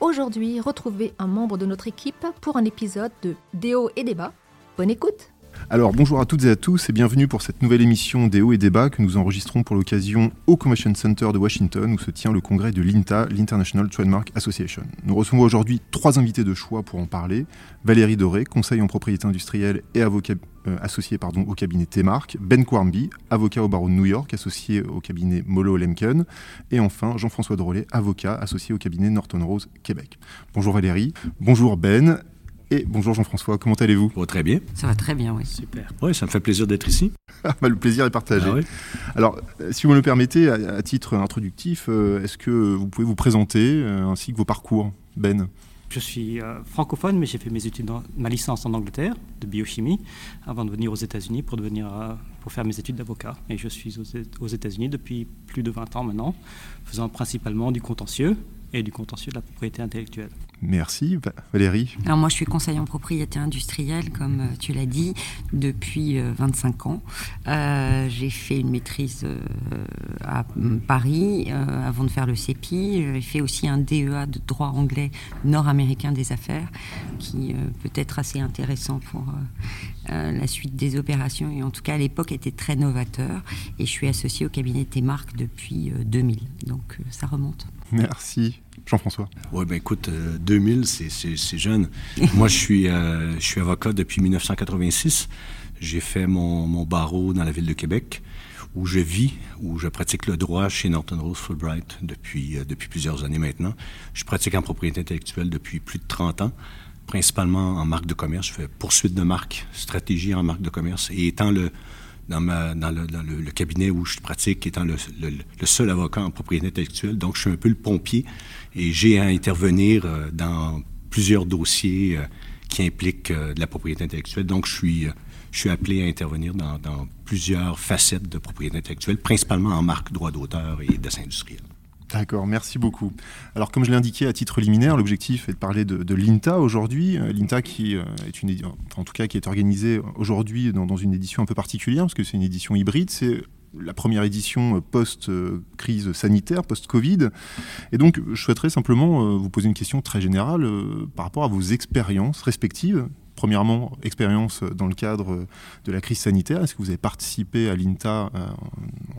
Aujourd'hui, retrouvez un membre de notre équipe pour un épisode de Déo et débat. Bonne écoute alors bonjour à toutes et à tous et bienvenue pour cette nouvelle émission des hauts et débats que nous enregistrons pour l'occasion au Commission Center de Washington où se tient le congrès de l'INTA, l'International Trademark Association. Nous recevons aujourd'hui trois invités de choix pour en parler. Valérie Doré, conseil en propriété industrielle et avocat euh, associé au cabinet T-Mark, Ben Quarmby, avocat au barreau de New York, associé au cabinet Molo Lemken, et enfin Jean-François Drolet, avocat associé au cabinet Norton Rose Québec. Bonjour Valérie, bonjour Ben, et bonjour Jean-François, comment allez-vous? Oh, Très bien. Ça va très bien, oui. Super. Oui, ça me fait plaisir d'être ici. Ah, bah, le plaisir est partagé. Ah Alors, si vous me le permettez, à, titre introductif, euh, est-ce que vous pouvez vous présenter euh, ainsi que vos parcours, Ben? Je suis euh, francophone, mais j'ai fait mes études, ma licence en Angleterre de biochimie, avant de venir aux États-Unis pour devenir, pour faire mes études d'avocat. Et je suis aux, aux États-Unis depuis plus de 20 ans maintenant, faisant principalement du contentieux et du contentieux de la propriété intellectuelle. Merci. Valérie Alors moi, je suis conseiller en propriété industrielle, comme euh, tu l'as dit, depuis 25 euh, ans. Euh, j'ai fait une maîtrise à Paris avant de faire le CEPI. J'ai fait aussi un DEA de droit anglais nord-américain des affaires, qui peut être assez intéressant pour la suite des opérations. Et en tout cas, à l'époque, était très novateur. Et je suis associé au cabinet T-Mark depuis 2000. Donc ça remonte. Merci. Jean-François Oui, ben écoute, 2000, euh, c'est jeune. Moi, je suis, euh, je suis avocat depuis 1986. J'ai fait mon, barreau dans la ville de Québec, où je vis, où je pratique le droit chez Norton Rose Fulbright depuis, euh, depuis plusieurs années maintenant. Je pratique en propriété intellectuelle depuis plus de 30 ans, principalement en marque de commerce. Je fais poursuite de marque, stratégie en marque de commerce. Et étant le, dans, le, cabinet où je pratique, étant le, seul avocat en propriété intellectuelle. Donc, je suis un peu le pompier et j'ai à intervenir euh, dans plusieurs dossiers euh, qui impliquent euh, de la propriété intellectuelle. Donc, je suis, appelé à intervenir dans, dans plusieurs facettes de propriété intellectuelle, principalement en marque, droit d'auteur et dessin industriel. D'accord, merci beaucoup. Alors, comme je l'ai indiqué à titre liminaire, l'objectif est de parler de, l'INTA aujourd'hui. Euh, L'INTA qui euh, est une, en tout cas, qui est organisée aujourd'hui dans, une édition un peu particulière, parce que c'est une édition hybride. C'est la première édition post-crise sanitaire, post-Covid. Et donc, je souhaiterais simplement euh, vous poser une question très générale par rapport à vos expériences respectives Premièrement, expérience dans le cadre de la crise sanitaire. Est-ce que vous avez participé à l'INTA euh,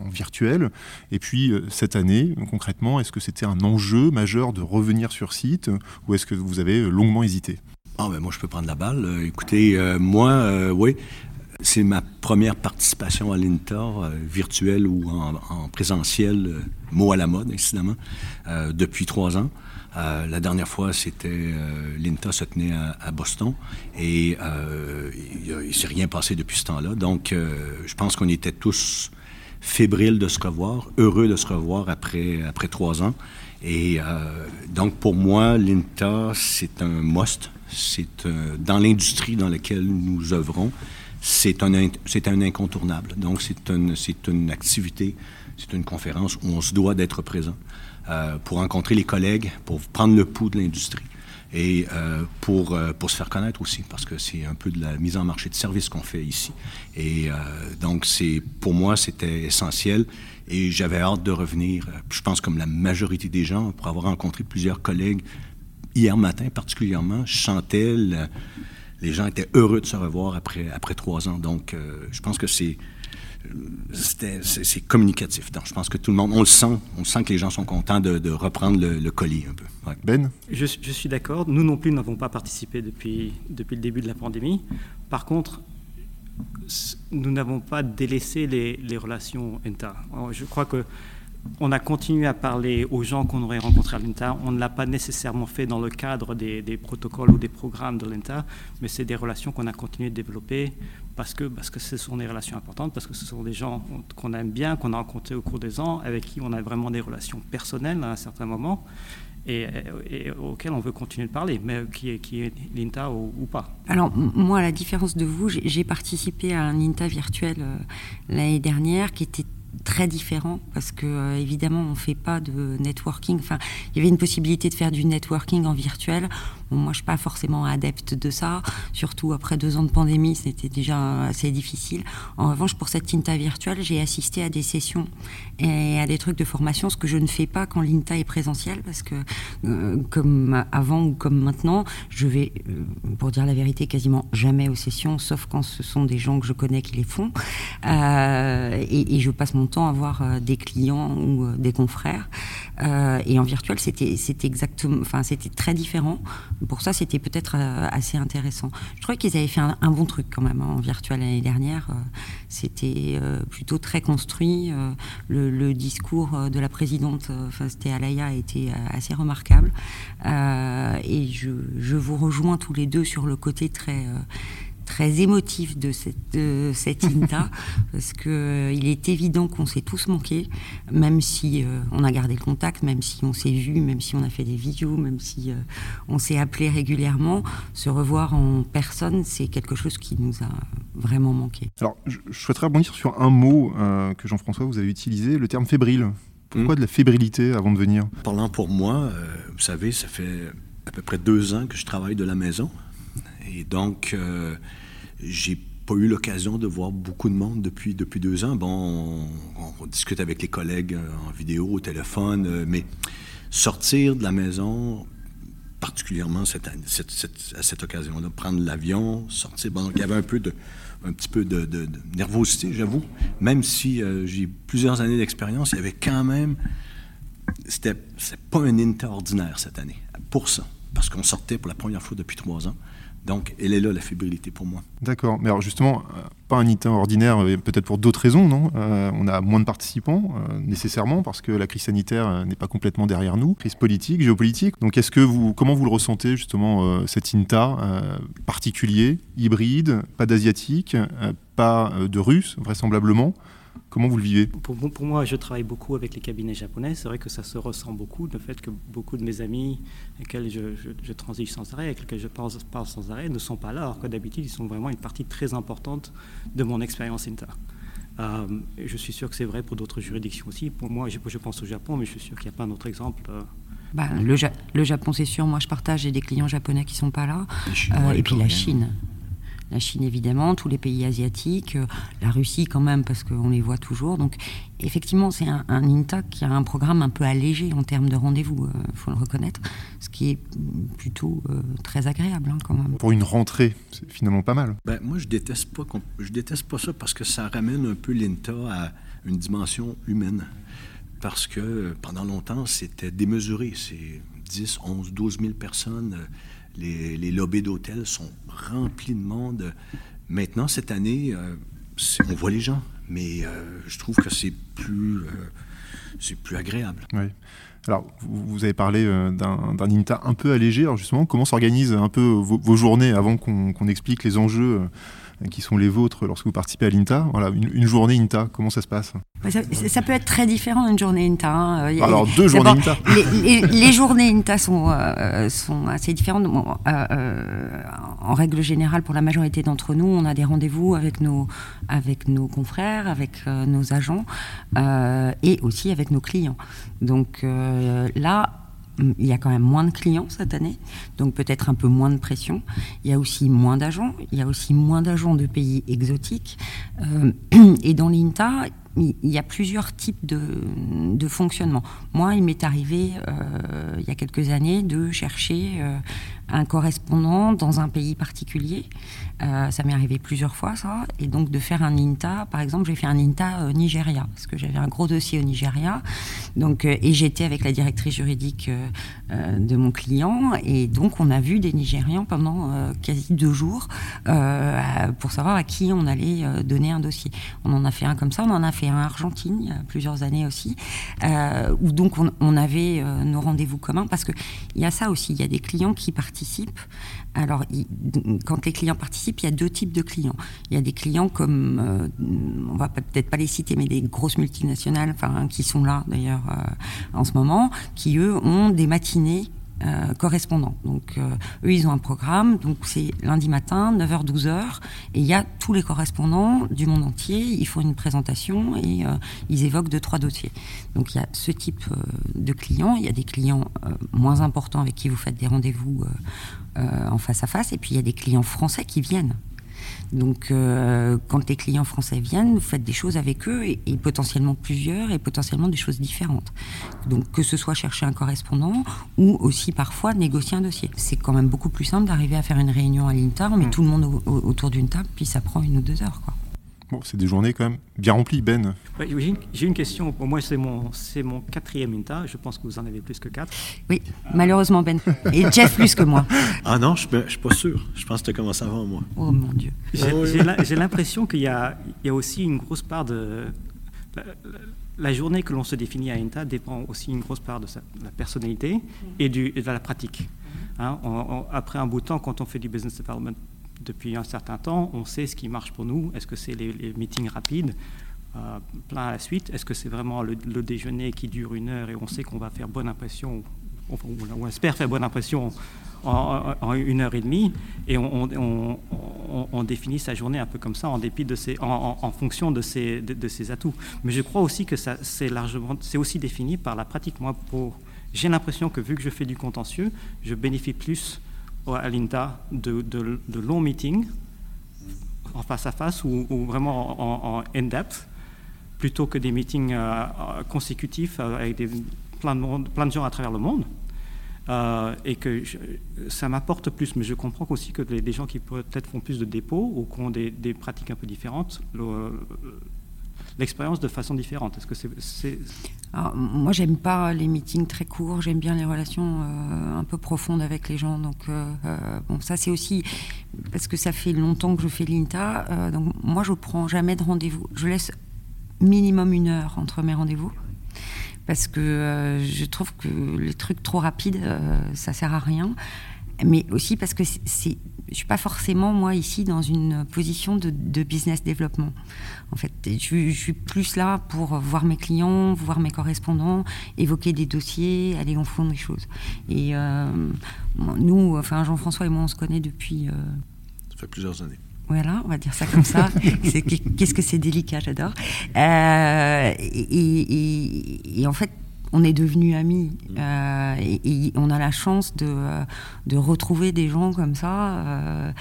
en virtuel? Et puis, euh, cette année, concrètement, est-ce que c'était un enjeu majeur de revenir sur site ou est-ce que vous avez longuement hésité? Ah ben moi, je peux prendre la balle. Euh, écoutez, moi, oui, c'est ma première participation à l'INTA, virtuelle ou en, présentiel, mot à la mode, incidemment, depuis trois ans. Euh, la dernière fois, c'était euh, l'INTA se tenait à, Boston et euh, il ne s'est rien passé depuis ce temps-là. Donc, je pense qu'on était tous fébriles de se revoir, heureux de se revoir après, après trois ans. Et donc, pour moi, l'INTA, c'est un must. C'est dans l'industrie dans laquelle nous œuvrons, c'est un, un incontournable. Donc, c'est une, c'est une activité, c'est une conférence où on se doit d'être présent. Euh, pour rencontrer les collègues, pour prendre le pouls de l'industrie et euh, pour, euh, pour se faire connaître aussi, parce que c'est un peu de la mise en marché de services qu'on fait ici. Et donc, pour moi, c'était essentiel et j'avais hâte de revenir, je pense comme la majorité des gens, pour avoir rencontré plusieurs collègues hier matin particulièrement, je les gens étaient heureux de se revoir après, après trois ans. Donc, je pense que c'est c'est communicatif. Donc, je pense que tout le monde, on le sent, on sent que les gens sont contents de, reprendre le, colis un peu. Ben? Je, je, suis d'accord. Nous non plus n'avons pas participé depuis, depuis le début de la pandémie. Par contre, nous n'avons pas délaissé les, les relations ENTA. Je crois que on a continué à parler aux gens qu'on aurait rencontrés à l'INTA. On ne l'a pas nécessairement fait dans le cadre des, protocoles ou des programmes de l'INTA, mais c'est des relations qu'on a continué de développer parce que, parce que ce sont des relations importantes, parce que ce sont des gens qu'on aime bien, qu'on a rencontrés au cours des ans, avec qui on a vraiment des relations personnelles à un certain moment. et, auquel on veut continuer de parler, mais qui est, qui est l'INTA ou, pas. Alors moi, à la différence de vous, j'ai participé à un INTA virtuel l'année dernière qui était très différent parce que euh, évidemment on fait pas de networking. Enfin, il y avait une possibilité de faire du networking en virtuel. Moi, je suis pas forcément adepte de ça, surtout après deux ans de pandémie, c'était déjà assez difficile. En revanche, pour cette INTA virtuelle, j'ai assisté à des sessions et à des trucs de formation, ce que je ne fais pas quand l'INTA est présentiel, parce que euh, comme avant ou comme maintenant, je vais, euh, pour dire la vérité, quasiment jamais aux sessions, sauf quand ce sont des gens que je connais qui les font, et, et je passe mon temps avoir euh, des clients ou euh, des confrères. Euh, et en virtuel, c'était c'était exactement, enfin c'était très différent. Pour ça, c'était peut-être assez intéressant. Je trouvais qu'ils avaient fait un, bon truc quand même hein, en virtuel l'année dernière. c'était plutôt très construit. Le, discours de la présidente, enfin c'était Alaya, a été assez remarquable. et je, vous rejoins tous les deux sur le côté très très émotif de cette, de cette INTA, parce qu'il euh, il est évident qu'on s'est tous manqué, même si euh, on a gardé le contact, même si on s'est vu, même si on a fait des vidéos, même si euh, on s'est appelé régulièrement, se revoir en personne, c'est quelque chose qui nous a vraiment manqué. Alors, je, souhaiterais rebondir sur un mot que Jean-François, vous avez utilisé, le terme fébrile. Pourquoi hmm. de la fébrilité avant de venir? Parlant pour moi, vous savez, ça fait à peu près deux ans que je travaille de la maison. Et donc, euh, j'ai pas eu l'occasion de voir beaucoup de monde depuis, depuis deux ans. Bon, on, discute avec les collègues euh, en vidéo, au téléphone, euh, mais sortir de la maison, particulièrement à cette occasion-là, prendre l'avion, sortir. Bon, il y avait un peu de, un petit peu de, nervosité, j'avoue. Même si j'ai plusieurs années d'expérience, il y avait quand même. C'était pas un INTA ordinaire cette année, pour ça. Parce qu'on sortait pour la première fois depuis trois ans. Donc, elle est là, la fébrilité pour moi. D'accord. Mais alors, justement, euh, pas un ITA ordinaire, peut-être pour d'autres raisons, non? Euh, On a moins de participants, euh, nécessairement, parce que la crise sanitaire n'est pas complètement derrière nous. Crise politique, géopolitique. Donc, est-ce que vous, comment vous le ressentez, justement, cet INTA particulier, hybride, pas d'asiatique, pas de russe, vraisemblablement? Comment vous le vivez? Pour, moi, je travaille beaucoup avec les cabinets japonais. C'est vrai que ça se ressent beaucoup, le fait que beaucoup de mes amis avec lesquels je, transige sans arrêt, avec lesquels je parle, sans arrêt, ne sont pas là, alors que d'habitude, ils sont vraiment une partie très importante de mon expérience INTA. Euh, je suis sûr que c'est vrai pour d'autres juridictions aussi. Pour moi, je, pense au Japon, mais je suis sûr qu'il n'y a pas un autre exemple. Euh. Bah, le, le, Japon, c'est sûr. Moi, je partage. J'ai des clients japonais qui ne sont pas là. Euh, et puis la Chine la Chine évidemment, tous les pays asiatiques, euh, la Russie quand même parce qu'on les voit toujours. Donc effectivement, c'est un, INTA qui a un programme un peu allégé en termes de rendez-vous, il euh, faut le reconnaître, ce qui est plutôt euh, très agréable hein, quand même. Pour une rentrée, c'est finalement pas mal. Ben, moi, je déteste pas, je déteste pas ça parce que ça ramène un peu l'INTA à une dimension humaine. Parce que pendant longtemps, c'était démesuré. C'est 10, 11, 12 000 personnes les, les lobbies d'hôtels sont remplis de monde. Maintenant, cette année, euh, on voit les gens, mais euh, je trouve que c'est plus, euh, c'est plus agréable. Alors, vous, avez parlé d'un INTA un peu allégé. Alors justement, comment s'organisent un peu vos, journées avant qu'on explique les enjeux qui sont les vôtres lorsque vous participez à l'INTA. Voilà, une, journée INTA, comment ça se passe? Ça, peut être très différent une journée INTA. Hein. Alors deux journées INTA. Les, journées INTA sont, euh, sont assez différentes. Euh, euh, en règle générale, pour la majorité d'entre nous, on a des rendez-vous avec nos, avec nos confrères, avec nos agents et aussi avec nos clients. Donc là, il y a quand même moins de clients cette année, donc peut-être un peu moins de pression. Il y a aussi moins d'agents, il y a aussi moins d'agents de pays exotiques. Euh, et dans l'INTA, il y a plusieurs types de, de fonctionnement. Moi, il m'est arrivé, euh, il y a quelques années, de chercher euh, un correspondant dans un pays particulier. Euh, ça m'est arrivé plusieurs fois, ça. Et donc de faire un INTA. Par exemple, j'ai fait un INTA euh, Nigeria, parce que j'avais un gros dossier au Nigeria. Donc, euh, et j'étais avec la directrice juridique de mon client. Et donc, on a vu des Nigérians pendant quasi deux jours pour savoir à qui on allait donner un dossier. On en a fait un comme ça. On en a fait un Argentine, il y a plusieurs années aussi, où donc on, on avait nos rendez-vous communs. Parce qu'il y a ça aussi. Il y a des clients qui partent alors quand les clients participent, il y a deux types de clients. Il y a des clients comme, euh, on va peut-être pas les citer, mais des grosses multinationales, enfin qui sont là d'ailleurs en ce moment, qui eux ont des matinées euh, correspondants. Donc, euh, eux, ils ont un programme. Donc, c'est lundi matin, 9h, 12h. Et il y a tous les correspondants du monde entier. Ils font une présentation et euh, ils évoquent deux, trois dossiers. Donc, il y a ce type de clients. Il y a des clients moins importants avec qui vous faites des rendez-vous en face à face. Et puis, il y a des clients français qui viennent. Donc, euh, quand les clients français viennent, vous faites des choses avec eux et, potentiellement plusieurs et potentiellement des choses différentes. Donc, que ce soit chercher un correspondant ou aussi parfois négocier un dossier. C'est quand même beaucoup plus simple d'arriver à faire une réunion à l'INTA, on met mm. tout le monde autour d'une table, puis ça prend une ou deux heures. Quoi. Bon, c'est des journées quand même bien remplies, Ben. j'ai une question. Pour moi, c'est mon, c'est mon quatrième INTA. Je pense que vous en avez plus que quatre. Oui, malheureusement, Ben. Et Jeff plus que moi. Ah non, je ne suis pas sûr. Je pense que tu as commencé avant moi. Oh mon Dieu. J'ai, l'impression qu'il y a, il y a aussi une grosse part de. La, journée que l'on se définit à INTA dépend aussi une grosse part de, sa, la personnalité et, du, de la pratique. Hein, après un bout de temps, quand on fait du business development depuis un certain temps, on sait ce qui marche pour nous. Est-ce que c'est les, meetings rapides, euh, plein à la suite Est-ce que c'est vraiment le, déjeuner qui dure une heure et on sait qu'on va faire bonne impression, ou on espère faire bonne impression en, une heure et demie, et on, définit sa journée un peu comme ça, en fonction de ses, atouts. Mais je crois aussi que c'est aussi défini par la pratique. Moi, j'ai l'impression que vu que je fais du contentieux, je bénéficie plus à l'INTA de, longs meetings en face à face ou, vraiment en, in-depth, plutôt que des meetings euh, euh, consécutifs euh, avec plein, de gens à travers le monde. et que ça m'apporte plus, mais je comprends aussi que les, gens qui peut-être font plus de dépôts ou qui ont des pratiques un peu différentes, l'expérience de façon différente. Est-ce que c'est moi, j'aime pas les meetings très courts. J'aime bien les relations euh, un peu profondes avec les gens. Donc, euh, euh, bon, ça c'est aussi parce que ça fait longtemps que je fais l'INTA. donc, moi, je prends jamais de rendez-vous. Je laisse minimum une heure entre mes rendez-vous parce que je trouve que les trucs trop rapides, ça sert à rien. Mais aussi parce que c'est je suis pas forcément moi ici dans une position de, business développement. En fait, je, suis plus là pour voir mes clients, voir mes correspondants, évoquer des dossiers, aller en fond des choses. Et euh, nous, enfin Jean-François et moi, on se connaît depuis. Euh, ça fait plusieurs années. Voilà, on va dire ça comme ça. Qu'est-ce que c'est délicat, j'adore. Euh, et, et, en fait, on est devenus amis mm. euh, et, on a la chance de, euh, de retrouver des gens comme ça. Euh,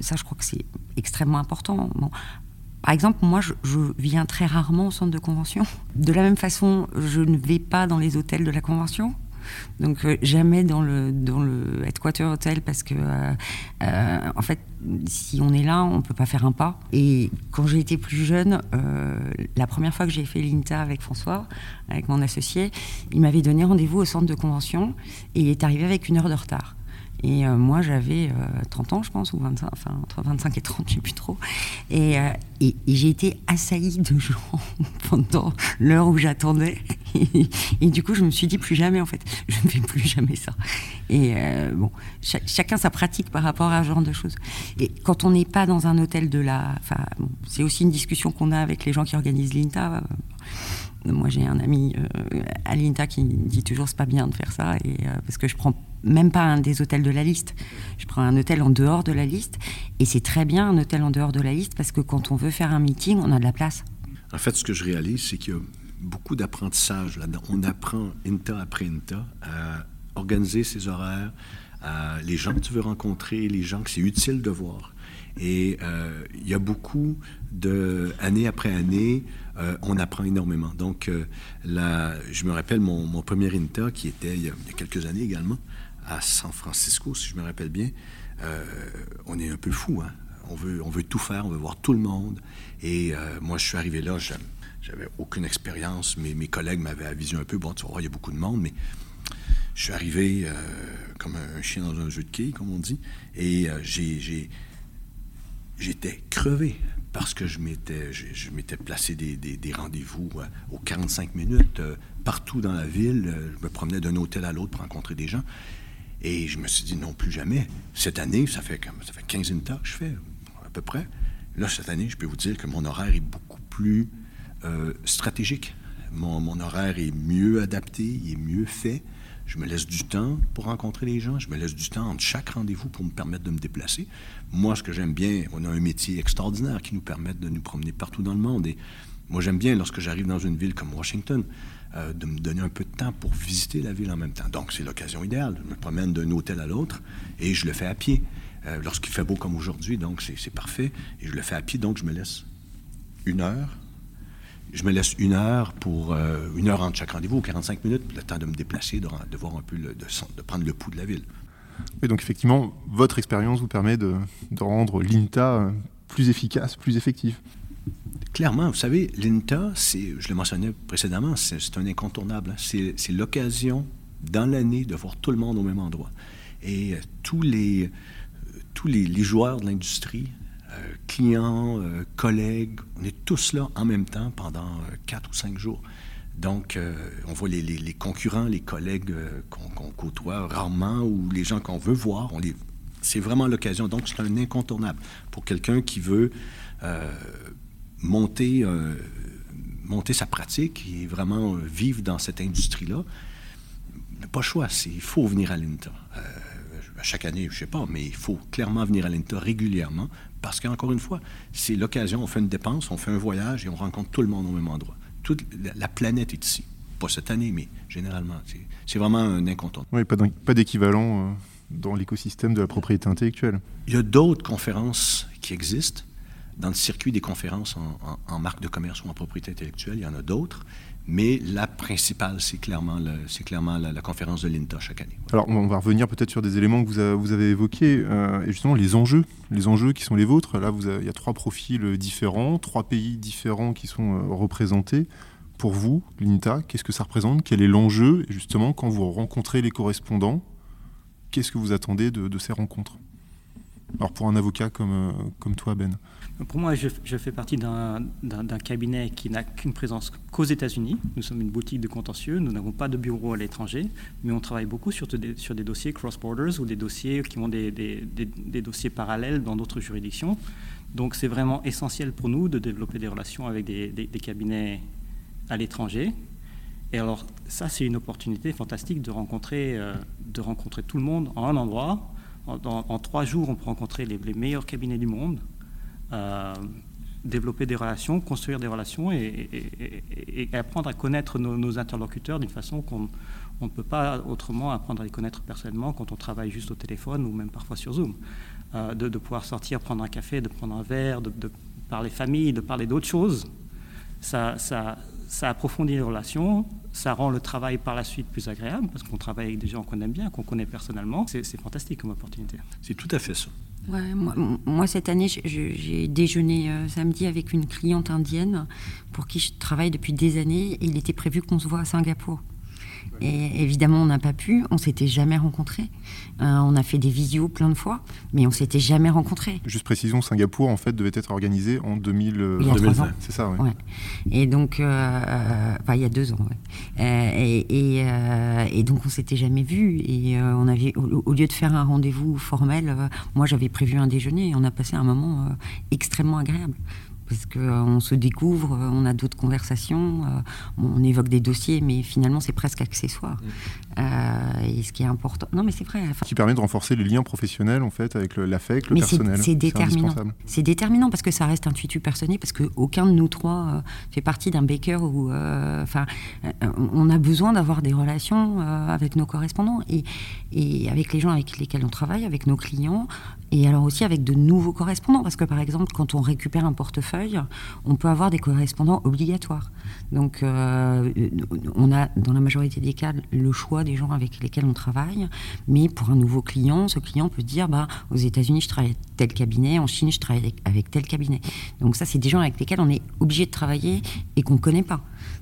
ça, je crois que c'est extrêmement important. Par exemple, moi, je, viens très rarement au centre de convention. De la même façon, je ne vais pas dans les hôtels de la convention. Donc euh, jamais dans le dans le headquarter hotel parce que euh, euh, en fait si on est là on peut pas faire un pas. Et quand j'ai été plus jeune, la première fois que j'ai fait l'INTA avec François, avec mon associé, il m'avait donné rendez-vous au centre de convention et il est arrivé avec une heure de retard. Et euh, moi, j'avais 30 euh, ans, je pense, ou 25, enfin, entre 25 et 30, je ne sais plus trop. Et, euh, et, j'ai été assaillie de gens pendant l'heure où j'attendais. Et, du coup, je me suis dit, plus jamais, en fait, je ne fais plus jamais ça. Et bon, chacun sa pratique par rapport à ce genre de choses. Et quand on n'est pas dans un hôtel de la. Enfin, c'est aussi une discussion qu'on a avec les gens qui organisent l'INTA. Moi, j'ai un ami à l'INTA qui dit toujours c'est pas bien de faire ça, parce que je prends même pas un des hôtels de la liste. Je prends un hôtel en dehors de la liste. Et c'est très bien un hôtel en dehors de la liste parce que quand on veut faire un meeting, on a de la place. En fait, ce que je réalise, c'est qu'il y a beaucoup d'apprentissage là-dedans. On apprend INTA après INTA à organiser ses horaires, les gens que tu veux rencontrer, les gens que c'est utile de voir. Et euh, il y a beaucoup de, année après année, euh, on apprend énormément. Donc, euh, je me rappelle mon, premier INTA qui était il y, a, quelques années également à San Francisco, si je me rappelle bien, euh, on est un peu fou. Hein? On, veut, on veut tout faire, on veut voir tout le monde. Et euh, moi, je suis arrivé là, j'avais aucune expérience. Mes, mes collègues m'avaient avisé un peu. Bon, tu vois, il y a beaucoup de monde, mais je suis arrivé euh, comme un chien dans un jeu de quilles, comme on dit. Et j'étais crevé parce que je m'étais, je, placé des, des, rendez-vous aux 45 minutes partout dans la ville. Je me promenais d'un hôtel à l'autre pour rencontrer des gens. Et je me suis dit, non, plus jamais. Cette année, ça fait, comme, ça fait 15 INTA que je fais, à peu près. Là, cette année, je peux vous dire que mon horaire est beaucoup plus euh, stratégique. Mon, mon, horaire est mieux adapté, il est mieux fait. Je me laisse du temps pour rencontrer les gens. Je me laisse du temps entre chaque rendez-vous pour me permettre de me déplacer. Moi, ce que j'aime bien, on a un métier extraordinaire qui nous permet de nous promener partout dans le monde. Et moi, j'aime bien, lorsque j'arrive dans une ville comme Washington, euh, de me donner un peu de temps pour visiter la ville en même temps. Donc, c'est l'occasion idéale. Je me promène d'un hôtel à l'autre et je le fais à pied. Euh, lorsqu'il fait beau comme aujourd'hui, donc c'est parfait. Et je le fais à pied, donc je me laisse une heure. Je me laisse une heure pour euh, une heure entre chaque rendez-vous, 45 minutes, le temps de me déplacer, de, voir un peu, de, prendre le pouls de la ville. Et donc effectivement, votre expérience vous permet de, de rendre l'INTA plus efficace, plus effectif. Clairement, vous savez, l'INTA, je le mentionnais précédemment, c'est un incontournable. Hein. C'est l'occasion dans l'année de voir tout le monde au même endroit. Et euh, tous les, euh, tous les, joueurs de l'industrie, euh, clients, collègues, on est tous là en même temps pendant quatre ou cinq jours. Donc, on voit les, les, concurrents, les collègues qu'on qu côtoie rarement ou les gens qu'on veut voir. C'est vraiment l'occasion. Donc, c'est un incontournable pour quelqu'un qui veut monter, euh, monter sa pratique et vraiment euh, vivre dans cette industrie-là, pas le choix, il faut venir à l'INTA. Euh, chaque année, je ne sais pas, mais il faut clairement venir à l'INTA régulièrement parce qu'encore une fois, c'est l'occasion, on fait une dépense, on fait un voyage et on rencontre tout le monde au même endroit. Toute la planète est ici. Pas cette année, mais généralement. C'est vraiment un incontournable. Oui, pas d'équivalent euh, dans l'écosystème de la propriété intellectuelle. Il y a d'autres conférences qui existent dans le circuit des conférences en, en, marque de commerce ou en propriété intellectuelle, il y en a d'autres, mais la principale, c'est clairement, la, conférence de l'INTA chaque année. Alors, on va revenir peut-être sur des éléments que vous, avez évoqués, euh, et justement les enjeux, les enjeux qui sont les vôtres. Là, il y a trois profils différents, trois pays différents qui sont euh, représentés. Pour vous, l'INTA, qu'est-ce que ça représente? Quel est l'enjeu? Et justement, quand vous rencontrez les correspondants, qu'est-ce que vous attendez de, ces rencontres? Alors, pour un avocat euh, comme toi, Ben pour moi, je, fais partie d'un cabinet qui n'a qu'une présence qu'aux États-Unis. Nous sommes une boutique de contentieux, nous n'avons pas de bureau à l'étranger, mais on travaille beaucoup sur des, dossiers cross-borders ou des dossiers qui ont des, dossiers parallèles dans d'autres juridictions. Donc c'est vraiment essentiel pour nous de développer des relations avec des, cabinets à l'étranger. Et alors ça, c'est une opportunité fantastique de rencontrer, euh, tout le monde en un endroit. En, trois jours, on peut rencontrer les, meilleurs cabinets du monde développer des relations, construire des relations et, apprendre à connaître nos, interlocuteurs d'une façon qu'on ne peut pas autrement apprendre à les connaître personnellement quand on travaille juste au téléphone ou même parfois sur Zoom. Euh, de, pouvoir sortir, prendre un café, de prendre un verre, de, de parler famille, de parler d'autres choses, ça approfondit les relations, ça rend le travail par la suite plus agréable parce qu'on travaille avec des gens qu'on aime bien, qu'on connaît personnellement. C'est fantastique comme opportunité. C'est tout à fait ça. Moi, cette année, j'ai déjeuné euh, samedi avec une cliente indienne pour qui je travaille depuis des années il était prévu qu'on se voit à Singapour. Et évidemment, on n'a pas pu, on s'était jamais rencontrés. Euh, on a fait des visios plein de fois, mais on s'était jamais rencontrés. Juste précision, Singapour, en fait, devait être organisé en 2000... il y a 2020. C'est ça, oui. Ouais. Et donc, euh, enfin, il y a deux ans, ouais. euh, et, et, euh, et, donc, on s'était jamais vus. Et euh, on avait, au, au, lieu de faire un rendez-vous formel, moi, j'avais prévu un déjeuner et on a passé un moment extrêmement agréable parce qu'on euh, se découvre, euh, on a d'autres conversations, euh, on évoque des dossiers, mais finalement c'est presque accessoire. Mmh. Euh, et ce qui est important, non mais c'est vrai. Enfin... Qui permet de renforcer les liens professionnels en fait avec l'affect, le, le, personnel. C'est déterminant. C'est déterminant parce que ça reste intuitu personnel, parce qu'aucun de nous trois euh, fait partie d'un baker où, enfin, on a besoin d'avoir des relations avec nos correspondants et, et avec les gens avec lesquels on travaille, avec nos clients, et alors aussi avec de nouveaux correspondants, parce que par exemple, quand on récupère un portefeuille, on peut avoir des correspondants obligatoires. Donc, euh, on a dans la majorité des cas le choix des gens avec lesquels on travaille, mais pour un nouveau client, ce client peut dire, bah, aux États-Unis, je travaille avec tel cabinet, en Chine, je travaille avec, tel cabinet. Donc ça, c'est des gens avec lesquels on est obligé de travailler et qu'on ne connaît pas.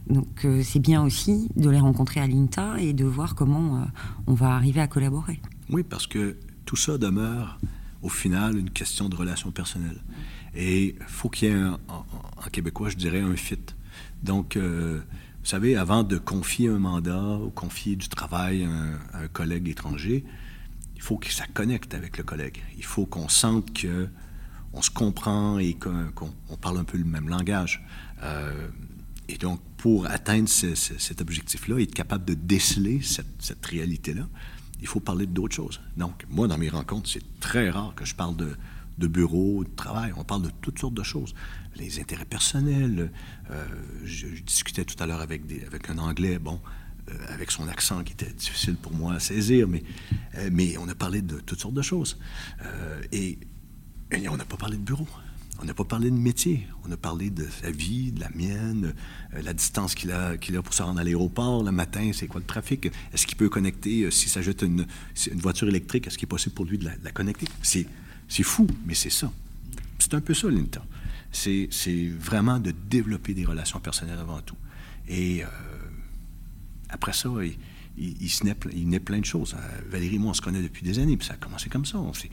Donc euh, c'est bien aussi de les rencontrer à l'INTA et de voir comment euh, on va arriver à collaborer. Oui, parce que tout ça demeure au final une question de relation personnelle. Et faut qu'il y ait, en, québécois, je dirais, un fit. Donc, euh, vous savez, avant de confier un mandat ou confier du travail à un, à un collègue étranger, il faut que ça connecte avec le collègue. Il faut qu'on sente que on se comprend et qu'on parle un peu le même langage. Euh, et donc, pour atteindre cet objectif-là, être capable de déceler cette, réalité-là, il faut parler d'autres choses. Donc, moi, dans mes rencontres, c'est très rare que je parle de, de bureau, de travail. On parle de toutes sortes de choses. Les intérêts personnels. Euh, je, discutais tout à l'heure avec, avec un Anglais, bon, euh, avec son accent qui était difficile pour moi à saisir, mais, euh, mais on a parlé de toutes sortes de choses. Et, et, on n'a pas parlé de bureau. On n'a pas parlé de métier. On a parlé de sa vie, de la mienne, la distance qu'il a, qu'il a pour se rendre à l'aéroport le matin, c'est quoi le trafic. Est-ce qu'il peut connecter, si ça jette une, une voiture électrique, est-ce qu'il est possible pour lui de la, de la connecter? C'est c'est fou, mais c'est ça. C'est un peu ça, l'INTA. C'est vraiment de développer des relations personnelles avant tout. Et euh, après ça, il, il, se naît, il naît plein de choses. Euh, Valérie et moi, on se connaît depuis des années, puis ça a commencé comme ça. On s'est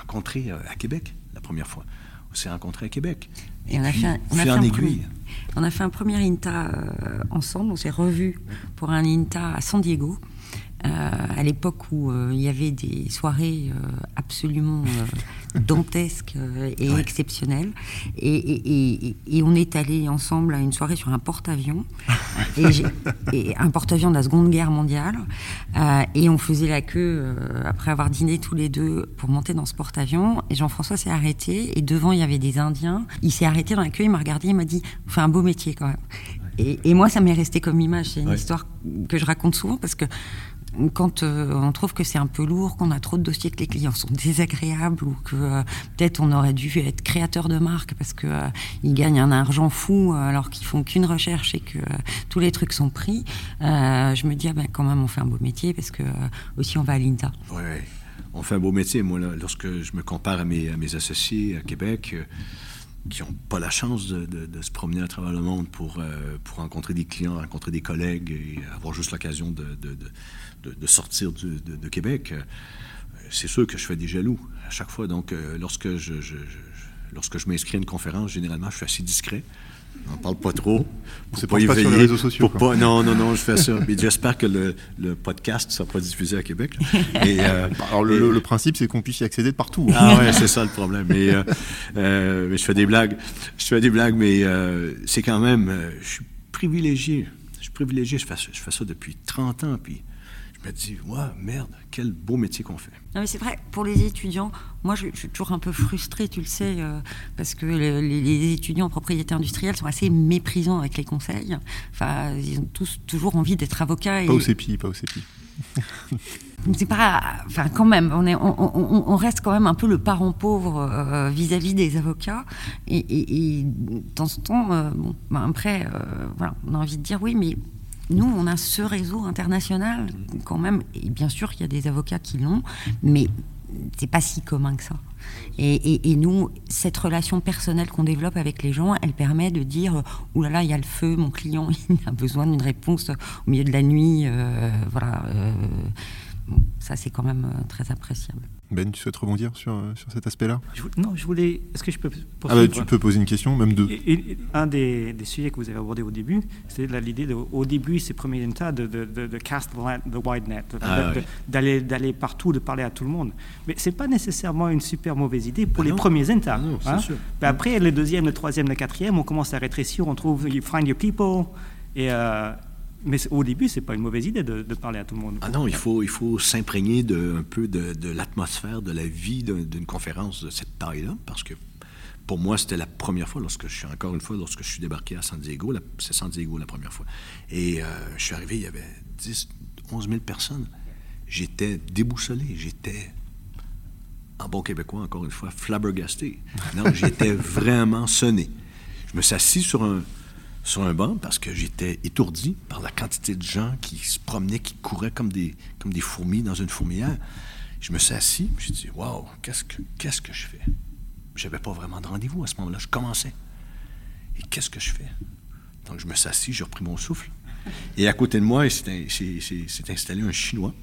rencontrés euh, à Québec la première fois. On s'est rencontrés à Québec. Et on a fait un, on a fait un Premier, on a fait un premier INTA ensemble. On s'est revus pour un INTA à San Diego. Euh, à l'époque où euh, il y avait des soirées euh, absolument dantesques et exceptionnelles. Et, on est allé ensemble à une soirée sur un porte-avions, et, un porte-avions de la Seconde Guerre mondiale. et on faisait la queue après avoir dîné tous les deux pour monter dans ce porte-avions. Et Jean-François s'est arrêté, et devant il y avait des Indiens. Il s'est arrêté dans la queue, il m'a regardé, il m'a dit Vous faites un beau métier quand même. Et, moi, ça m'est resté comme image. C'est une histoire que je raconte souvent parce que quand euh, on trouve que c'est un peu lourd, qu'on a trop de dossiers, que les clients sont désagréables ou que euh, peut-être on aurait dû être créateur de marque parce qu'ils euh, gagnent un argent fou alors qu'ils font qu'une recherche et que tous les trucs sont pris, je me dis ah ben, quand même on fait un beau métier parce que aussi on va à l'INTA. Oui, on fait un beau métier. Moi, lorsque je me compare à mes, associés à Québec, qui n'ont pas la chance de, se promener à travers le monde pour, pour rencontrer des clients, rencontrer des collègues et avoir juste l'occasion de, sortir de, Québec, euh, c'est sûr que je fais des jaloux à chaque fois. Donc, euh, lorsque je, lorsque je m'inscris à une conférence, généralement, je suis assez discret. On n'en parle pas trop. C'est pas, pas sur les réseaux sociaux. non, non, non, je fais ça. Mais j'espère que le, podcast ne sera pas diffusé à Québec. Et, euh, Alors, le, principe, c'est qu'on puisse y accéder de partout. Hein. Ah ouais, c'est ça le problème. Mais, mais, je fais des blagues. Je fais des blagues, mais c'est quand même... je suis privilégié. Je suis privilégié. Je fais, je fais ça depuis 30 ans. Puis je me dis, ouais, merde, quel beau métier qu'on fait. Non, mais c'est vrai, pour les étudiants, moi je, suis toujours un peu frustrée, tu le sais, euh, parce que les, étudiants en propriété industrielle sont assez méprisants avec les conseils. Enfin, ils ont tous toujours envie d'être avocats. Pas au CEPI, pas au CEPI. c'est pas. Enfin, quand même, on, est, on, reste quand même un peu le parent pauvre euh, vis-à-vis des avocats. Et, dans ce temps, euh, bon, ben après, voilà, on a envie de dire oui, mais nous, on a ce réseau international quand même. Et bien sûr, il y a des avocats qui l'ont, mais c'est pas si commun que ça. Et, nous, cette relation personnelle qu'on développe avec les gens, elle permet de dire Ouh là là, il y a le feu, mon client, il a besoin d'une réponse au milieu de la nuit. Euh, voilà. Euh, ça, c'est quand même euh, très appréciable. Ben, tu souhaites rebondir sur, euh, sur cet aspect-là? Non, je voulais. Est-ce que je peux. Ah bah, tu peux poser une question, même deux. un des, des, sujets que vous avez abordé au début, c'était l'idée, au début, ces premiers états, de, de, de, cast the wide net, ah d'aller d'aller partout, de parler à tout le monde. Mais ce n'est pas nécessairement une super mauvaise idée pour ah les premiers états. Ah hein? après, le deuxième, le troisième, le quatrième, on commence à rétrécir, on trouve you find your people. Et, euh, mais au début, c'est pas une mauvaise idée de, parler à tout le monde. Ah non, il faut, il faut s'imprégner un peu de, de l'atmosphère, de la vie d'une conférence de cette taille-là, parce que pour moi, c'était la première fois, lorsque je suis encore une fois, lorsque je suis débarqué à San Diego, c'est San Diego la première fois. Et euh, je suis arrivé, il y avait 10, 11 000 personnes. J'étais déboussolé, j'étais, en bon québécois, encore une fois, flabbergasté. Non, j'étais vraiment sonné. Je me suis assis sur un, sur un banc parce que j'étais étourdi par la quantité de gens qui se promenaient, qui couraient comme des, comme des fourmis dans une fourmilière. Je me suis assis, j'ai dit Waouh, qu'est-ce que, qu'est-ce que je fais? J'avais pas vraiment de rendez-vous à ce moment-là, je commençais. Et qu'est-ce que je fais? Donc je me suis assis, j'ai repris mon souffle. Et à côté de moi, s'est installé un Chinois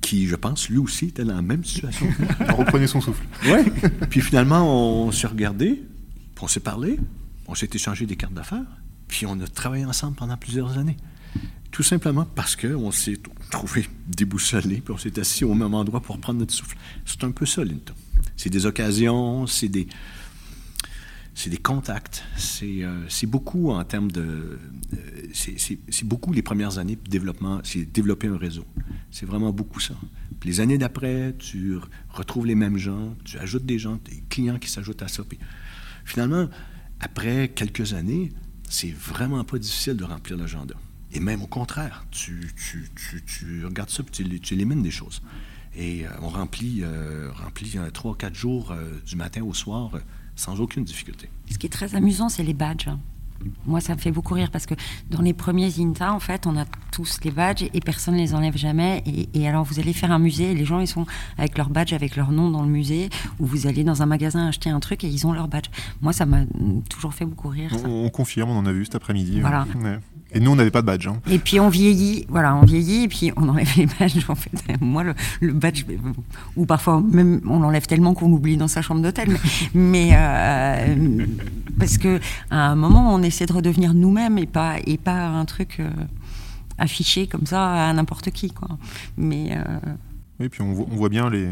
qui, je pense, lui aussi était dans la même situation. reprenait son souffle. Oui. Puis finalement, on s'est regardé, on s'est parlé, on s'est échangé des cartes d'affaires, puis on a travaillé ensemble pendant plusieurs années. Tout simplement parce qu'on s'est trouvé déboussolé, puis on s'est assis au même endroit pour prendre notre souffle. C'est un peu ça, l'INTA. C'est des occasions, c'est des, c'est des contacts, c'est euh, beaucoup en termes de... Euh, c'est beaucoup les premières années de développement, c'est développer un réseau. C'est vraiment beaucoup ça. Puis les années d'après, tu retrouves les mêmes gens, tu ajoutes des gens, des clients qui s'ajoutent à ça. Puis finalement, après quelques années, c'est vraiment pas difficile de remplir l'agenda. Et même au contraire, tu, tu, tu, tu regardes ça puis tu, élimines des choses. Et euh, on remplit, remplit trois, quatre jours du matin au soir sans aucune difficulté. Ce qui est très amusant, c'est les badges. Moi, ça me fait beaucoup rire parce que dans les premiers INTA, en fait, on a tous les badges et personne ne les enlève jamais. Et, alors, vous allez faire un musée et les gens, ils sont avec leur badge, avec leur nom dans le musée, ou vous allez dans un magasin acheter un truc et ils ont leur badge. Moi, ça m'a toujours fait beaucoup rire. On, confirme, on en a vu cet après-midi. Voilà. Et nous, on n'avait pas de badge. Hein. Et puis on vieillit, voilà, on vieillit, et puis on enlève les badges. En fait, moi, le, badge, ou parfois même on l'enlève tellement qu'on l'oublie dans sa chambre d'hôtel. Mais, euh, parce que à un moment, on essaie de redevenir nous-mêmes et pas et pas un truc euh, affiché comme ça à n'importe qui, quoi. Mais euh, oui, puis on voit bien les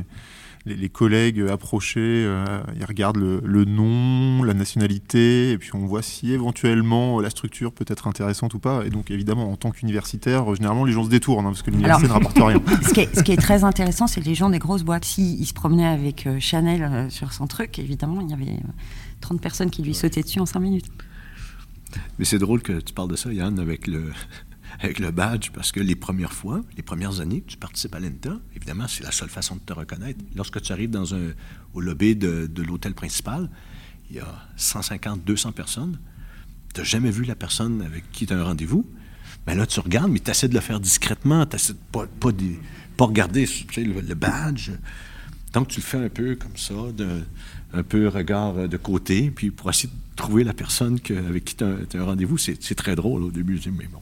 les, collègues approchés, euh, ils regardent le, nom, la nationalité, et puis on voit si éventuellement la structure peut être intéressante ou pas. Et donc évidemment, en tant qu'universitaire, généralement les gens se détournent, hein, parce que l'université ne rapporte rien. Ce qui, est, ce qui, est, très intéressant, c'est que les gens des grosses boîtes, s'ils se promenaient avec euh, Chanel euh, sur son truc, évidemment, il y avait 30 personnes qui lui sautaient dessus en 5 minutes. Mais c'est drôle que tu parles de ça, Yann, avec le, avec le badge parce que les premières fois, les premières années, tu participes à l'ENTA, évidemment, c'est la seule façon de te reconnaître. Lorsque tu arrives dans un, au lobby de, de l'hôtel principal, il y a 150, 200 personnes. Tu n'as jamais vu la personne avec qui tu as un rendez-vous. Mais ben là, tu regardes, mais tu essaies de le faire discrètement. Tu essaies de pas, pas, pas regarder le, badge. Donc, tu le fais un peu comme ça, un peu regard de côté, puis pour essayer de trouver la personne que, avec qui tu as, un rendez-vous. C'est très drôle au début. Mais bon,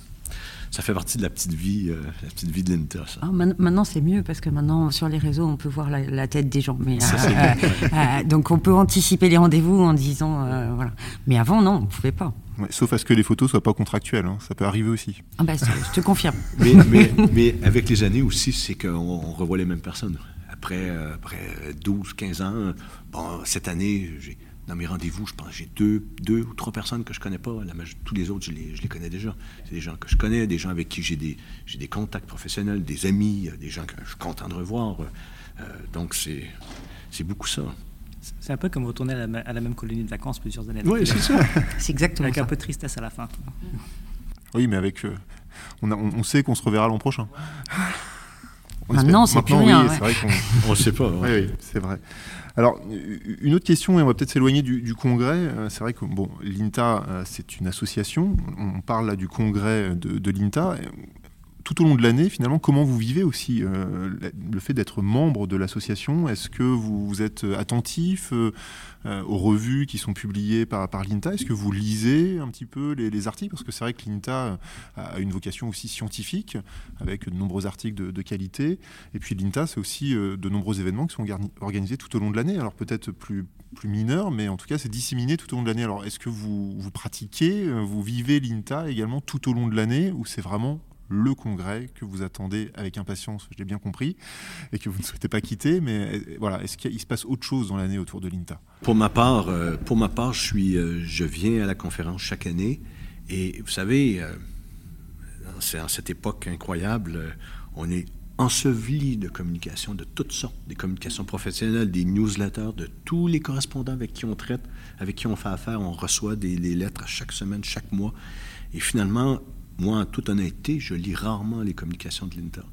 ça fait partie de la petite vie, euh, la petite vie de l'INTA. Ah, maintenant, c'est mieux parce que maintenant, sur les réseaux, on peut voir la, tête des gens. Mais, euh, euh, donc, on peut anticiper les rendez-vous en disant. voilà. Mais avant, non, on ne pouvait pas. sauf à ce que les photos soient pas contractuelles. Hein. Ça peut arriver aussi. Ah bah, je te confirme. mais, mais, avec les années aussi, c'est qu'on revoit les mêmes personnes. Après, après 12, 15 ans, bon, cette année, j'ai dans mes rendez-vous, je pense j'ai deux, deux ou trois personnes que je connais pas. La, tous les autres, je les, je les connais déjà. C'est des gens que je connais, des gens avec qui j'ai des, j'ai des contacts professionnels, des amis, des gens que je suis content de revoir. Euh, donc, c'est, c'est beaucoup ça. C'est un peu comme retourner à la, à la, même colonie de vacances plusieurs années. Oui, c'est ça. c'est exactement Avec un peu de tristesse à la fin. Oui, mais avec. Euh, on, on, sait qu'on se reverra l'an prochain. Maintenant, c'est plus rien. Oui, c'est vrai qu'on ne sait pas. Oui, oui c'est vrai. Alors, une autre question, et on va peut-être s'éloigner du, congrès. Euh, c'est vrai que bon, l'INTA, euh, c'est une association. On parle là du congrès de, de l'INTA tout au long de l'année, finalement, comment vous vivez aussi euh, le fait d'être membre de l'association? Est-ce que vous, êtes attentif euh, euh, aux revues qui sont publiées par, par l'INTA? Est-ce que vous lisez un petit peu les, articles? Parce que c'est vrai que l'INTA a une vocation aussi scientifique, avec de nombreux articles de, qualité. Et puis l'INTA, c'est aussi de nombreux événements qui sont organisés tout au long de l'année. Alors peut-être plus, plus mineurs, mais en tout cas, c'est disséminé tout au long de l'année. Alors est-ce que vous, vous pratiquez, vous vivez l'INTA également tout au long de l'année, ou c'est vraiment le congrès que vous attendez avec impatience, je l'ai bien compris, et que vous ne souhaitez pas quitter. Mais euh, voilà, est-ce qu'il se passe autre chose dans l'année autour de l'INTA? Pour ma part, euh, pour ma part, je suis, euh, je viens à la conférence chaque année, et vous savez, c'est en cette époque incroyable, on est enseveli de communications de toutes sortes, des communications professionnelles, des newsletters, de tous les correspondants avec qui on traite, avec qui on fait affaire, on reçoit des lettres chaque semaine, chaque mois. Et finalement, moi, en toute honnêteté, je lis rarement les communications de l'INTA.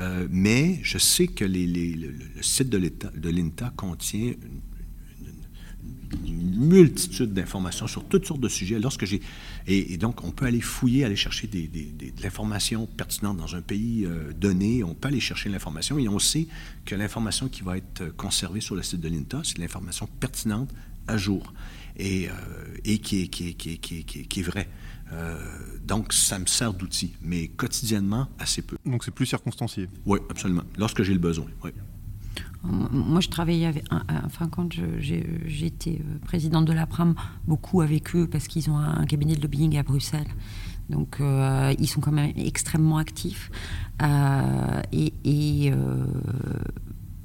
Euh, mais je sais que le, site de l'INTA contient une, multitude d'informations sur toutes sortes de sujets. Lorsque j'ai et, donc on peut aller fouiller, aller chercher de l'information pertinente dans un pays euh, donné. On peut aller chercher l'information et on sait que l'information qui va être conservée sur le site de l'INTA, c'est l'information pertinente à jour et, qui est vraie. Euh, donc, ça me sert d'outil, mais quotidiennement, assez peu. Donc, c'est plus circonstancié. Oui, absolument. Lorsque j'ai le besoin, oui. Moi, je travaillais avec, enfin, quand j'étais euh, présidente de la PRAM, beaucoup avec eux parce qu'ils ont un cabinet de lobbying à Bruxelles. Donc ils sont quand même extrêmement actifs et, et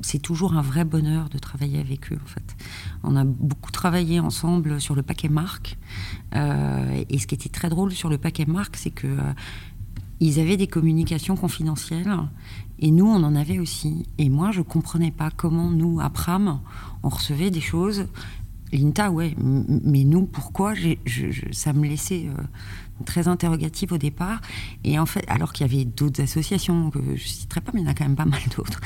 c'est toujours un vrai bonheur de travailler avec eux en fait. On a beaucoup travaillé ensemble sur le paquet marque et ce qui était très drôle sur le paquet marque, c'est que ils avaient des communications confidentielles et nous, on en avait aussi. Et moi, je comprenais pas comment nous, à Pram, on recevait des choses. L'INTA, ouais, mais nous, pourquoi Ça me laissait euh, très interrogative au départ. Et en fait, alors qu'il y avait d'autres associations que je citerai pas, mais il y en a quand même pas mal d'autres.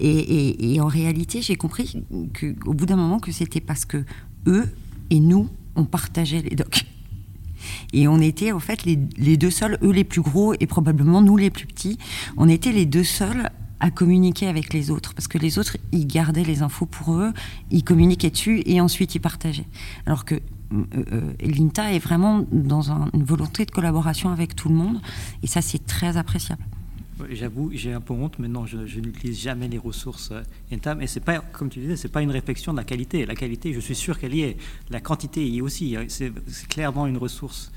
Et, et, en réalité, j'ai compris qu'au bout d'un moment, que c'était parce que eux et nous, on partageait les docs. Et on était en fait les, deux seuls, eux les plus gros et probablement nous les plus petits, on était les deux seuls à communiquer avec les autres. Parce que les autres, ils gardaient les infos pour eux, ils communiquaient dessus et ensuite ils partageaient. Alors que euh, euh, l'INTA est vraiment dans une volonté de collaboration avec tout le monde et ça c'est très appréciable. J'avoue, j'ai un peu honte, mais non, je, n'utilise jamais les ressources euh, INTAM. Et c'est pas, comme tu disais, c'est pas une réflexion de la qualité. La qualité, je suis sûr qu'elle y est. La quantité y est aussi. C'est clairement une ressource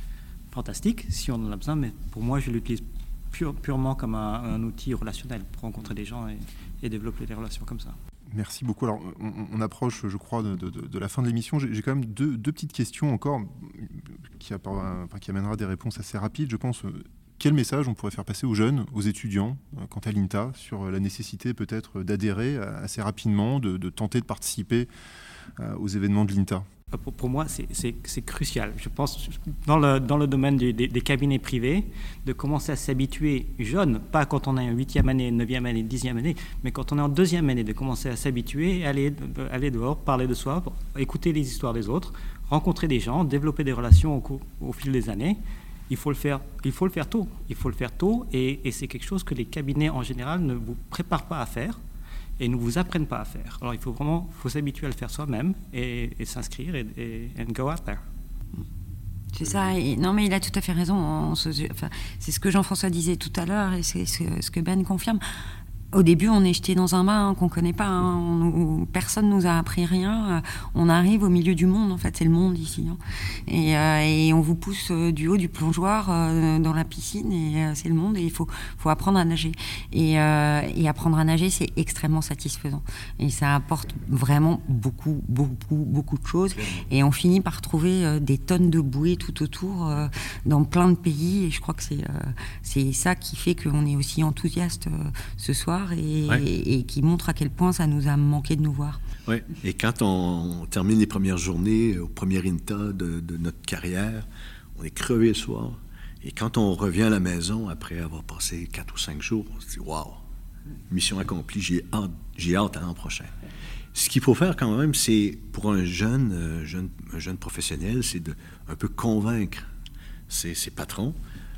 fantastique si on en a besoin, mais pour moi, je l'utilise purement comme un, outil relationnel pour rencontrer des gens et, développer des relations comme ça. Merci beaucoup. Alors, on, approche, je crois, de, la fin de l'émission. J'ai quand même deux, petites questions encore qui, qui amènera des réponses assez rapides. Je pense, quel message on pourrait faire passer aux jeunes, aux étudiants, euh, quant à l'INTA, sur la nécessité peut-être d'adhérer assez rapidement, de, tenter de participer euh, aux événements de l'INTA? Euh, pour, moi, c'est crucial. Je pense, dans le, dans le domaine des, cabinets privés, de commencer à s'habituer jeune, pas quand on est en huitième année, neuvième année, dixième année, mais quand on est en deuxième année, de commencer à s'habituer, aller, aller dehors, parler de soi, écouter les histoires des autres, rencontrer des gens, développer des relations au, fil des années il faut le faire, il faut le faire tôt. Il faut le faire tôt et, c'est quelque chose que les cabinets en général ne vous préparent pas à faire et ne vous apprennent pas à faire. Alors il faut vraiment faut s'habituer à le faire soi-même et, s'inscrire et, et go out there. C'est ça. Non, mais il a tout à fait raison. c'est ce que Jean-François disait tout à l'heure et c'est ce que Ben confirme. Au début, on est jeté dans un bain hein, qu'on connaît pas. Hein. personne nous a appris rien. Euh, on arrive au milieu du monde. En fait, c'est le monde ici. Hein. Euh, et, on vous pousse euh, du haut du plongeoir dans la piscine. Et c'est le monde. Et il faut, apprendre à nager. Et, apprendre à nager, c'est extrêmement satisfaisant. Et ça apporte vraiment beaucoup, beaucoup, beaucoup de choses. Et on finit par trouver des tonnes de bouées tout autour dans plein de pays. Et je crois que c'est ça qui fait qu'on est aussi enthousiaste ce soir et, qui montre à quel point ça nous a manqué de nous voir. Oui, et quand on, termine les premières journées au premier INTA de, notre carrière, on est crevé le soir. Et quand on revient à la maison après avoir passé quatre ou cinq jours, on se dit Waouh, mission accomplie, j'ai hâte, j'ai hâte à l'an prochain. Ce qu'il faut faire quand même, c'est pour un jeune, euh, jeune, un jeune professionnel, c'est de un peu convaincre ses, ses patrons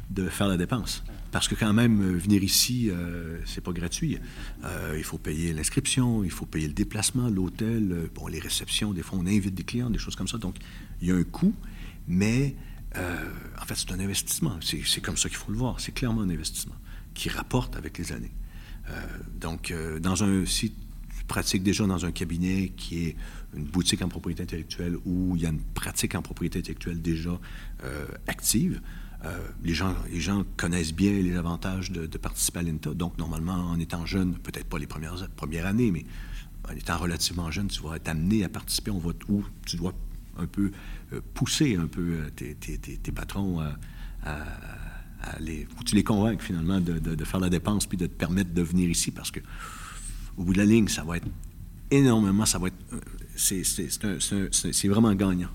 de faire la dépense. Parce que quand même, euh, venir ici, euh, c'est pas gratuit. Euh, il faut payer l'inscription, il faut payer le déplacement, l'hôtel, bon, les réceptions. Des fois, on invite des clients, des choses comme ça. Donc, il y a un coût, mais en fait, c'est un investissement. C'est comme ça qu'il faut le voir. C'est clairement un investissement qui rapporte avec les années. donc, dans un site pratique déjà dans un cabinet qui est une boutique en propriété intellectuelle où il y a une pratique en propriété intellectuelle déjà active, euh, les, gens, les gens connaissent bien les avantages de, participer à l'INTA. Donc, normalement, en étant jeune, peut-être pas les premières, premières années, mais en étant relativement jeune, tu vas être amené à participer. On va, où tu dois un peu euh, pousser un peu euh, tes, tes, tes, patrons où tu les convainques finalement de, de, faire la dépense puis de te permettre de venir ici parce que au bout de la ligne, ça va être énormément, ça va être, c'est vraiment gagnant.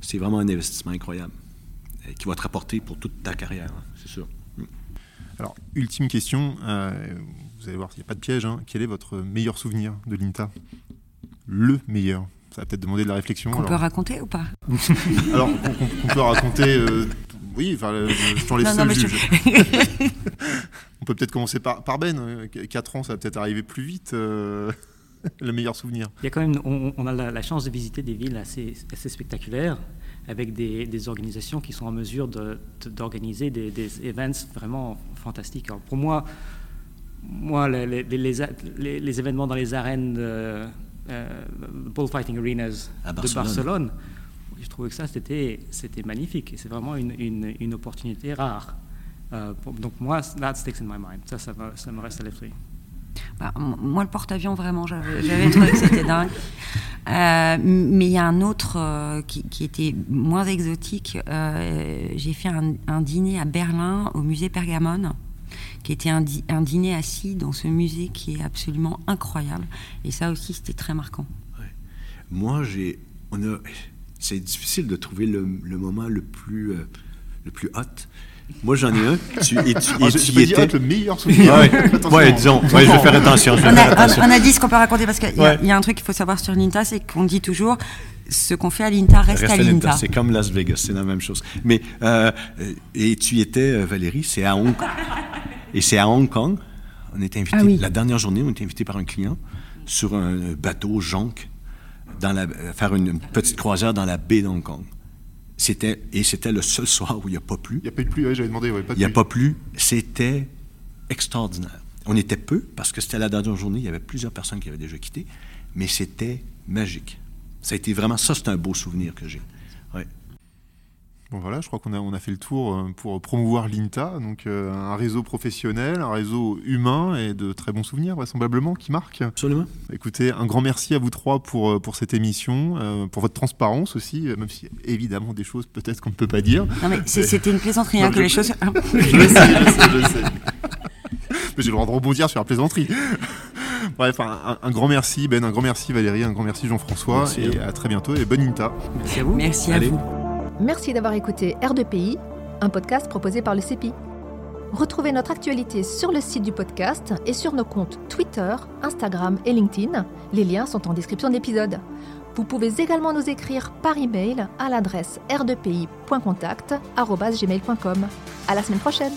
C'est vraiment un investissement incroyable. Euh, qui va te rapporter pour toute ta carrière, hein, c'est sûr. Mm. Alors, ultime question, euh, vous allez voir, il n'y a pas de piège. Hein. Quel est votre meilleur souvenir de l'INTA? Le meilleur Ça va peut-être demander de la réflexion. On peut raconter ou pas? Alors, on, peut raconter. Euh, oui, enfin, je t'en laisse seul juge. on peut peut-être commencer par, par Ben. 4 ans, ça va peut-être arriver plus vite. le meilleur souvenir. Il y a quand même, on, a la, chance de visiter des villes assez, assez spectaculaires avec des, organisations qui sont en mesure d'organiser des, des events vraiment fantastiques. pour moi, moi les, les, événements dans les arènes de euh, bullfighting arenas de Barcelone, je trouvais que ça, c'était magnifique. Et c'est vraiment une, une, une, opportunité rare. Euh, donc moi, that sticks in my mind. Ça, ça me reste à l'esprit. Bah, moi, le porte-avions, vraiment, j'avais trouvé que c'était dingue. Euh, mais il y a un autre euh, qui, qui, était moins exotique. Euh, J'ai fait un, un, dîner à Berlin, au musée Pergamon, qui était un, un, dîner assis dans ce musée qui est absolument incroyable. Et ça aussi, c'était très marquant. Ouais. Moi, j'ai. C'est difficile de trouver le, le moment le plus, euh, le plus hot. Moi, j'en ai un. Tu, et tu, et tu y étais. le meilleur souvenir. ouais, ouais, disons. Ouais, je vais faire attention. Je vais on, faire a, attention. on, a, dit ce qu'on peut raconter parce qu'il y, ouais. y, a un truc qu'il faut savoir sur l'INTA, c'est qu'on dit toujours ce qu'on fait à l'INTA reste, reste, à l'INTA. C'est comme Las Vegas, c'est la même chose. Mais euh, et tu y étais, Valérie, c'est à Hong Kong. Et c'est à Hong Kong. On était invité. Ah oui. La dernière journée, on était invité par un client sur un bateau jonque dans la, faire une petite croisière dans la baie d'Hong Kong. C'était et c'était le seul soir où il n'y a pas plu. Il n'y a pas eu de pluie, j'avais demandé. Ouais, pas de il n'y a pas plu. C'était extraordinaire. On était peu parce que c'était la dernière journée. Il y avait plusieurs personnes qui avaient déjà quitté, mais c'était magique. Ça a été vraiment ça. C'est un beau souvenir que j'ai. Bon voilà, je crois qu'on a, on a fait le tour pour promouvoir l'INTA, donc euh, un réseau professionnel, un réseau humain et de très bons souvenirs vraisemblablement qui marquent. Absolument. Écoutez, un grand merci à vous trois pour, pour cette émission, euh, pour votre transparence aussi, même si évidemment des choses peut-être qu'on ne peut pas dire. Non mais c'était une plaisanterie, hein, que je... les choses... je sais, je sais, je sais. Mais j'ai le droit de rebondir sur la plaisanterie. Bref, un, un, grand merci Ben, un grand merci Valérie, un grand merci Jean-François et à très bientôt et bonne INTA. Merci à vous. Merci à Allez. vous. Merci d'avoir écouté R2PI, un podcast proposé par le CEPI. Retrouvez notre actualité sur le site du podcast et sur nos comptes Twitter, Instagram et LinkedIn. Les liens sont en description de l'épisode. Vous pouvez également nous écrire par email à l'adresse r2pi.contact@gmail.com. À la semaine prochaine.